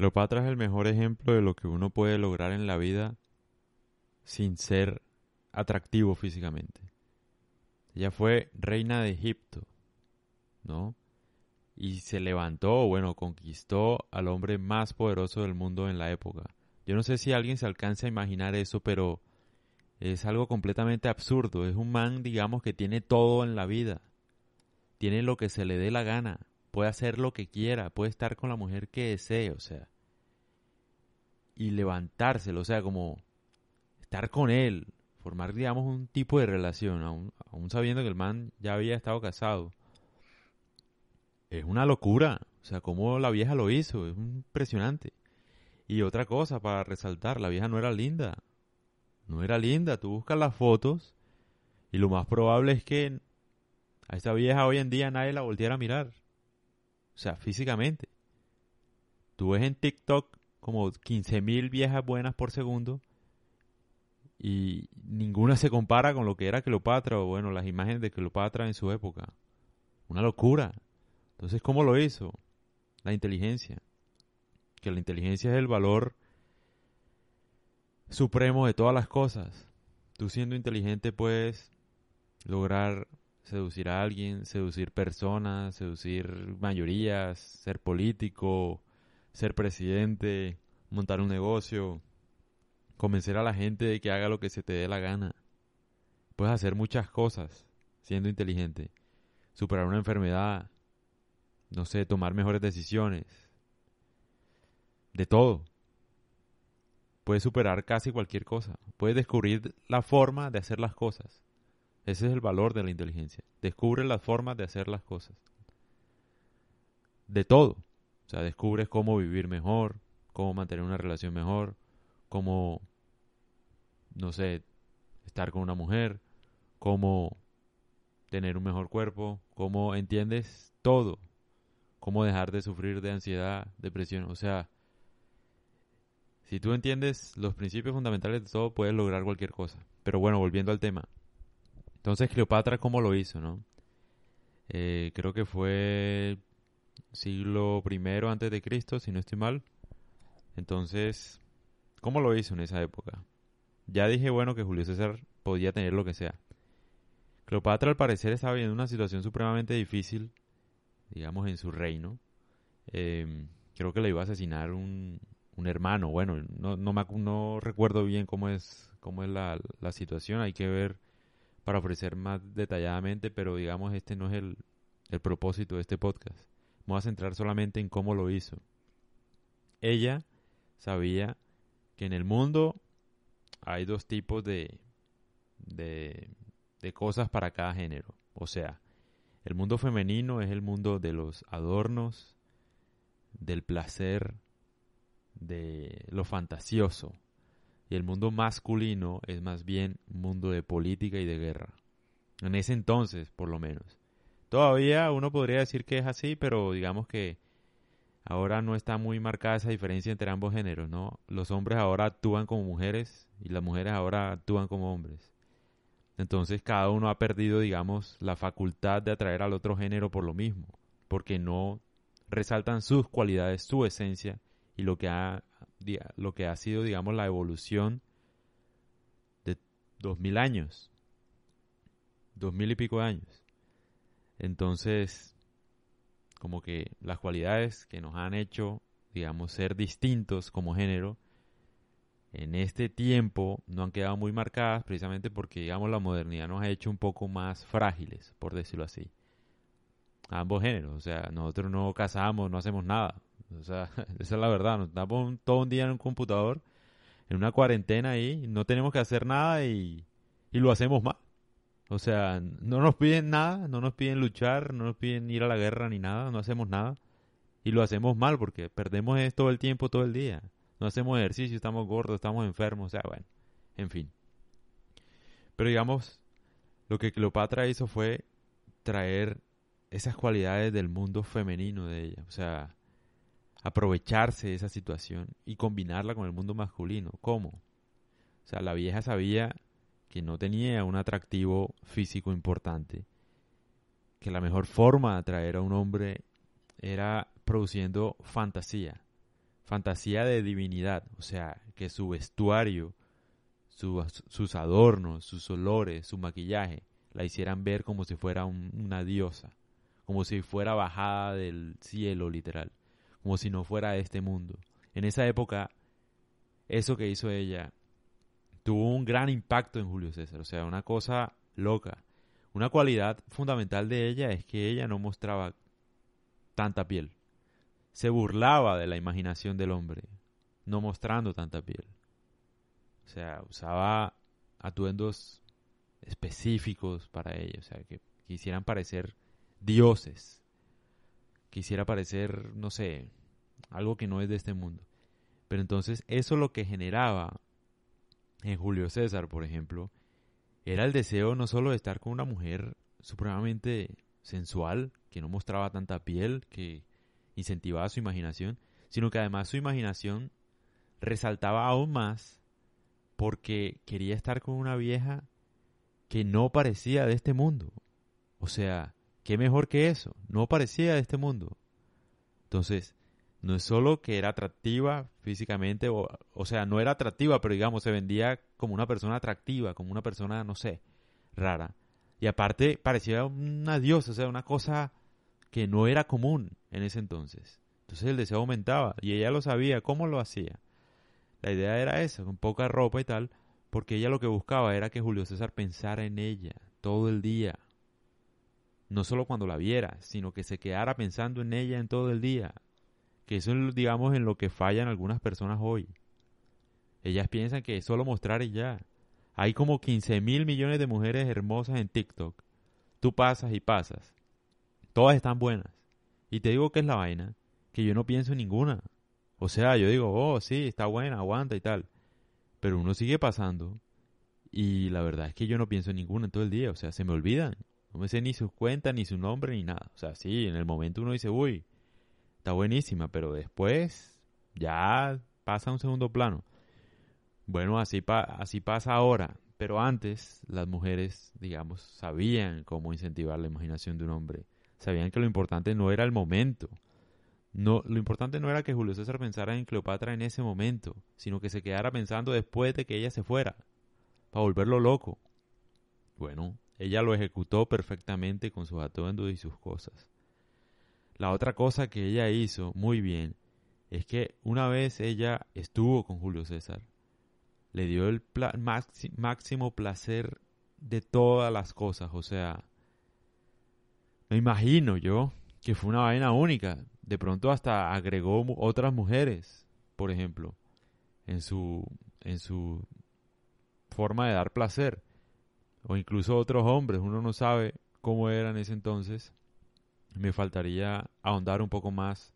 Cleopatra es el mejor ejemplo de lo que uno puede lograr en la vida sin ser atractivo físicamente. Ella fue reina de Egipto, ¿no? Y se levantó, bueno, conquistó al hombre más poderoso del mundo en la época. Yo no sé si alguien se alcanza a imaginar eso, pero es algo completamente absurdo. Es un man, digamos, que tiene todo en la vida. Tiene lo que se le dé la gana. Puede hacer lo que quiera. Puede estar con la mujer que desee, o sea. Y levantárselo, o sea, como estar con él. Formar, digamos, un tipo de relación, aún, sabiendo que el man ya había estado casado. Es una locura. O sea, como la vieja lo hizo. Es impresionante. Y otra cosa para resaltar, la vieja no era linda no era linda. Tú buscas las fotos y lo más probable es que a esa vieja hoy en día nadie la volviera a mirar. O sea, físicamente. Tú ves en TikTok como 15.000 viejas buenas por segundo y ninguna se compara con lo que era Cleopatra o bueno, las imágenes de Cleopatra en su época. Una locura. Entonces, ¿cómo lo hizo? La inteligencia. Que la inteligencia es el valor supremo de todas las cosas. Tú siendo inteligente puedes lograr seducir a alguien, seducir personas, seducir mayorías, ser político, ser presidente, montar un negocio, convencer a la gente de que haga lo que se te dé la gana. Puedes hacer muchas cosas siendo inteligente. Superar una enfermedad, no sé, tomar mejores decisiones. De todo puedes superar casi cualquier cosa. Puedes descubrir la forma de hacer las cosas. Ese es el valor de la inteligencia. Descubre las formas de hacer las cosas. De todo. O sea, descubres cómo vivir mejor, cómo mantener una relación mejor, cómo, no sé, estar con una mujer, cómo tener un mejor cuerpo, cómo entiendes todo, cómo dejar de sufrir de ansiedad, depresión. O sea, si tú entiendes los principios fundamentales de todo, puedes lograr cualquier cosa. Pero bueno, volviendo al tema. Entonces, Cleopatra, ¿cómo lo hizo, no? Eh, creo que fue siglo I antes de Cristo, si no estoy mal. Entonces, ¿cómo lo hizo en esa época? Ya dije, bueno, que Julio César podía tener lo que sea. Cleopatra, al parecer, estaba viviendo una situación supremamente difícil, digamos, en su reino. Eh, creo que le iba a asesinar un, un hermano. Bueno, no, no, me, no recuerdo bien cómo es, cómo es la, la, situación, hay que ver para ofrecer más detalladamente, pero digamos este no es el, el propósito de este podcast. A centrar solamente en cómo lo hizo. Ella sabía que en el mundo hay dos tipos de, de, de cosas para cada género. O sea, el mundo femenino es el mundo de los adornos, del placer, de lo fantasioso. Y el mundo masculino es más bien mundo de política y de guerra. En ese entonces, por lo menos. Todavía uno podría decir que es así, pero digamos que ahora no está muy marcada esa diferencia entre ambos géneros, ¿no? Los hombres ahora actúan como mujeres y las mujeres ahora actúan como hombres. Entonces cada uno ha perdido, digamos, la facultad de atraer al otro género por lo mismo, porque no resaltan sus cualidades, su esencia, y lo que ha, lo que ha sido, digamos, la evolución de dos mil años, dos mil y pico de años. Entonces, como que las cualidades que nos han hecho, digamos, ser distintos como género, en este tiempo no han quedado muy marcadas precisamente porque, digamos, la modernidad nos ha hecho un poco más frágiles, por decirlo así. ambos géneros, o sea, nosotros no casamos, no hacemos nada. O sea, esa es la verdad. Nos estamos todo un día en un computador, en una cuarentena ahí, no tenemos que hacer nada y, y lo hacemos mal. O sea, no nos piden nada, no nos piden luchar, no nos piden ir a la guerra ni nada, no hacemos nada. Y lo hacemos mal porque perdemos todo el tiempo, todo el día. No hacemos ejercicio, estamos gordos, estamos enfermos, o sea, bueno, en fin. Pero digamos, lo que Cleopatra hizo fue traer esas cualidades del mundo femenino de ella. O sea, aprovecharse de esa situación y combinarla con el mundo masculino. ¿Cómo? O sea, la vieja sabía que no tenía un atractivo físico importante, que la mejor forma de atraer a un hombre era produciendo fantasía. fantasía de divinidad, o sea, que su vestuario, sus adornos, sus olores, su maquillaje, la hicieran ver como si fuera una diosa, como si fuera bajada del cielo literal, como si no fuera de este mundo. En esa época, eso que hizo ella tuvo un gran impacto en Julio César, o sea, una cosa loca. Una cualidad fundamental de ella es que ella no mostraba tanta piel. Se burlaba de la imaginación del hombre, no mostrando tanta piel. O sea, usaba atuendos específicos para ella, o sea, que quisieran parecer dioses. Quisiera parecer, no sé, algo que no es de este mundo. Pero entonces eso lo que generaba en Julio César, por ejemplo, era el deseo no solo de estar con una mujer supremamente sensual, que no mostraba tanta piel, que incentivaba su imaginación, sino que además su imaginación resaltaba aún más porque quería estar con una vieja que no parecía de este mundo. O sea, ¿qué mejor que eso? No parecía de este mundo. Entonces, no es solo que era atractiva físicamente, o, o sea, no era atractiva, pero digamos, se vendía como una persona atractiva, como una persona, no sé, rara. Y aparte parecía una diosa, o sea, una cosa que no era común en ese entonces. Entonces el deseo aumentaba y ella lo sabía, ¿cómo lo hacía? La idea era esa, con poca ropa y tal, porque ella lo que buscaba era que Julio César pensara en ella todo el día. No solo cuando la viera, sino que se quedara pensando en ella en todo el día, que eso es, digamos, en lo que fallan algunas personas hoy. Ellas piensan que solo mostrar y ya. Hay como 15 mil millones de mujeres hermosas en TikTok. Tú pasas y pasas. Todas están buenas. Y te digo que es la vaina, que yo no pienso en ninguna. O sea, yo digo, oh, sí, está buena, aguanta y tal. Pero uno sigue pasando. Y la verdad es que yo no pienso en ninguna en todo el día. O sea, se me olvidan. No me sé ni sus cuentas, ni su nombre, ni nada. O sea, sí, en el momento uno dice, uy, está buenísima, pero después ya pasa a un segundo plano. Bueno, así, así pasa ahora, pero antes las mujeres, digamos, sabían cómo incentivar la imaginación de un hombre. Sabían que lo importante no era el momento. No, lo importante no era que Julio César pensara en Cleopatra en ese momento, sino que se quedara pensando después de que ella se fuera, para volverlo loco. Bueno, ella lo ejecutó perfectamente con sus atuendos y sus cosas. La otra cosa que ella hizo muy bien es que una vez ella estuvo con Julio César, le dio el máximo placer de todas las cosas. O sea, me imagino yo que fue una vaina única. De pronto hasta agregó otras mujeres, por ejemplo, en su, en su forma de dar placer. O incluso otros hombres. Uno no sabe cómo era en ese entonces me faltaría ahondar un poco más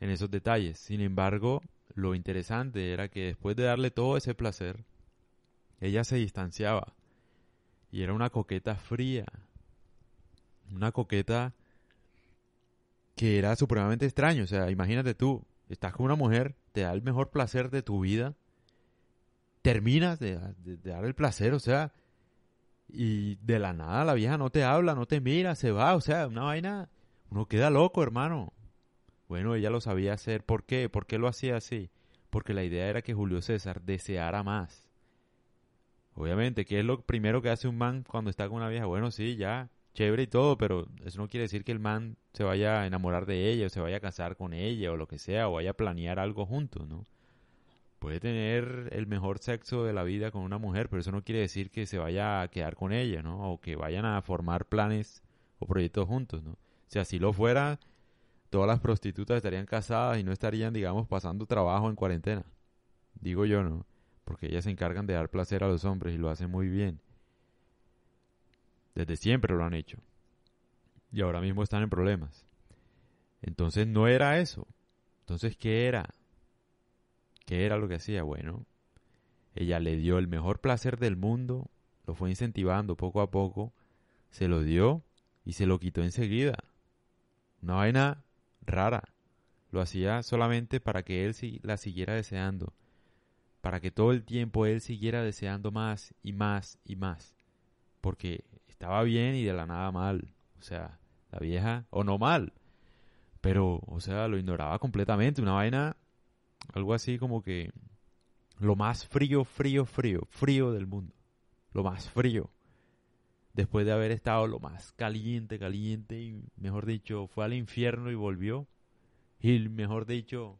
en esos detalles. Sin embargo, lo interesante era que después de darle todo ese placer, ella se distanciaba y era una coqueta fría, una coqueta que era supremamente extraño. O sea, imagínate tú, estás con una mujer, te da el mejor placer de tu vida, terminas de, de dar el placer, o sea, y de la nada la vieja no te habla, no te mira, se va, o sea, una vaina, uno queda loco, hermano. Bueno, ella lo sabía hacer, ¿por qué? ¿Por qué lo hacía así? Porque la idea era que Julio César deseara más. Obviamente, ¿qué es lo primero que hace un man cuando está con una vieja? Bueno, sí, ya, chévere y todo, pero eso no quiere decir que el man se vaya a enamorar de ella, o se vaya a casar con ella, o lo que sea, o vaya a planear algo juntos, ¿no? puede tener el mejor sexo de la vida con una mujer, pero eso no quiere decir que se vaya a quedar con ella, ¿no? O que vayan a formar planes o proyectos juntos, ¿no? Si así lo fuera, todas las prostitutas estarían casadas y no estarían, digamos, pasando trabajo en cuarentena. Digo yo, ¿no? Porque ellas se encargan de dar placer a los hombres y lo hacen muy bien. Desde siempre lo han hecho. Y ahora mismo están en problemas. Entonces no era eso. Entonces, ¿qué era? ¿Qué era lo que hacía? Bueno, ella le dio el mejor placer del mundo, lo fue incentivando poco a poco, se lo dio y se lo quitó enseguida. Una vaina rara. Lo hacía solamente para que él la siguiera deseando, para que todo el tiempo él siguiera deseando más y más y más, porque estaba bien y de la nada mal. O sea, la vieja, o no mal, pero, o sea, lo ignoraba completamente, una vaina algo así como que lo más frío, frío, frío, frío del mundo. Lo más frío. Después de haber estado lo más caliente, caliente y, mejor dicho, fue al infierno y volvió. Y, mejor dicho,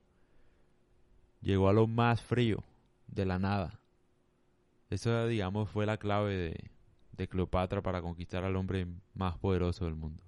llegó a lo más frío de la nada. Eso, digamos, fue la clave de, de Cleopatra para conquistar al hombre más poderoso del mundo.